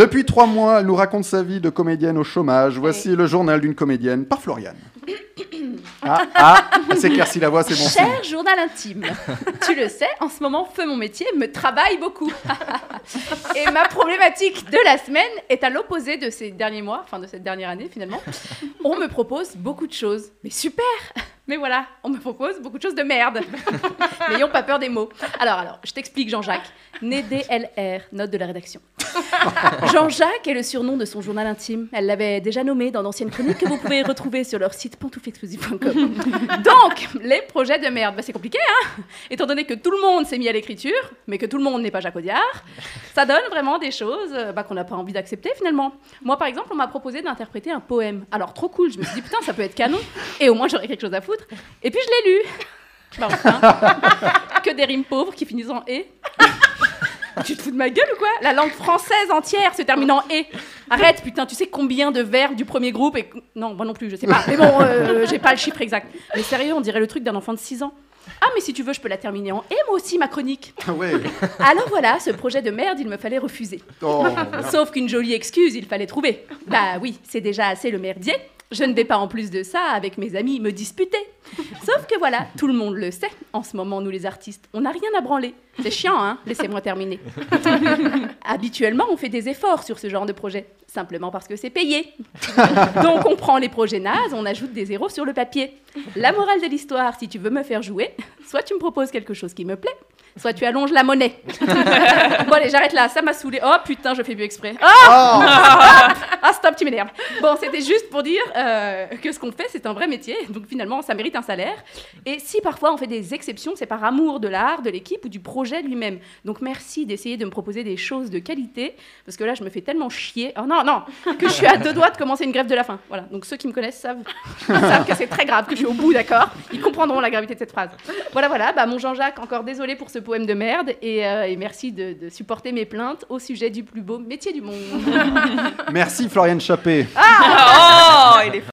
Depuis trois mois, elle nous raconte sa vie de comédienne au chômage. Voici le journal d'une comédienne par Floriane. Ah, ah, elle s'éclaircit la voix, c'est bon. signe. Cher journal intime, tu le sais, en ce moment, feu mon métier me travaille beaucoup. Et ma problématique de la semaine est à l'opposé de ces derniers mois, enfin de cette dernière année finalement. On me propose beaucoup de choses. Mais super Mais voilà, on me propose beaucoup de choses de merde. N'ayons pas peur des mots. Alors, alors, je t'explique Jean-Jacques. Né DLR, note de la rédaction. Jean-Jacques est le surnom de son journal intime. Elle l'avait déjà nommé dans d'anciennes chroniques que vous pouvez retrouver sur leur site pantouflexclusive.com. Donc, les projets de merde, bah, c'est compliqué, hein Étant donné que tout le monde s'est mis à l'écriture, mais que tout le monde n'est pas Jacques Audiard, ça donne vraiment des choses euh, bah, qu'on n'a pas envie d'accepter finalement. Moi, par exemple, on m'a proposé d'interpréter un poème. Alors, trop cool, je me suis dit, putain, ça peut être canon, et au moins j'aurais quelque chose à foutre. Et puis, je l'ai lu. Bah, enfin, que des rimes pauvres qui finissent en et. Tu te fous de ma gueule ou quoi? La langue française entière se termine en et. Arrête, putain, tu sais combien de verbes du premier groupe et... Non, moi non plus, je sais pas. Mais bon, euh, j'ai pas le chiffre exact. Mais sérieux, on dirait le truc d'un enfant de 6 ans. Ah, mais si tu veux, je peux la terminer en et moi aussi, ma chronique. Ah ouais. Alors voilà, ce projet de merde, il me fallait refuser. Oh, Sauf qu'une jolie excuse, il fallait trouver. Bah oui, c'est déjà assez le merdier. Je ne vais pas en plus de ça avec mes amis me disputer. Sauf que voilà, tout le monde le sait. En ce moment, nous les artistes, on n'a rien à branler. C'est chiant, hein Laissez-moi terminer. Habituellement, on fait des efforts sur ce genre de projet, simplement parce que c'est payé. Donc on prend les projets nazes, on ajoute des zéros sur le papier. La morale de l'histoire, si tu veux me faire jouer, soit tu me proposes quelque chose qui me plaît, soit tu allonges la monnaie. bon allez, j'arrête là, ça m'a saoulé. Oh putain, je fais mieux exprès. Ah ah stop, tu m'énerves. Bon, c'était juste pour dire euh, que ce qu'on fait, c'est un vrai métier, donc finalement, ça mérite un salaire. Et si parfois on fait des exceptions, c'est par amour de l'art, de l'équipe ou du projet lui-même. Donc merci d'essayer de me proposer des choses de qualité, parce que là, je me fais tellement chier. Oh non, non, que je suis à deux doigts de commencer une grève de la faim. Voilà, donc ceux qui me connaissent savent, savent que c'est très grave, que je suis au bout, d'accord? Ils comprendront la gravité de cette phrase. Voilà, voilà, bah, mon Jean-Jacques, encore désolé pour ce poème de merde, et, euh, et merci de, de supporter mes plaintes au sujet du plus beau métier du monde. Merci Floriane Chappé. Oh, il est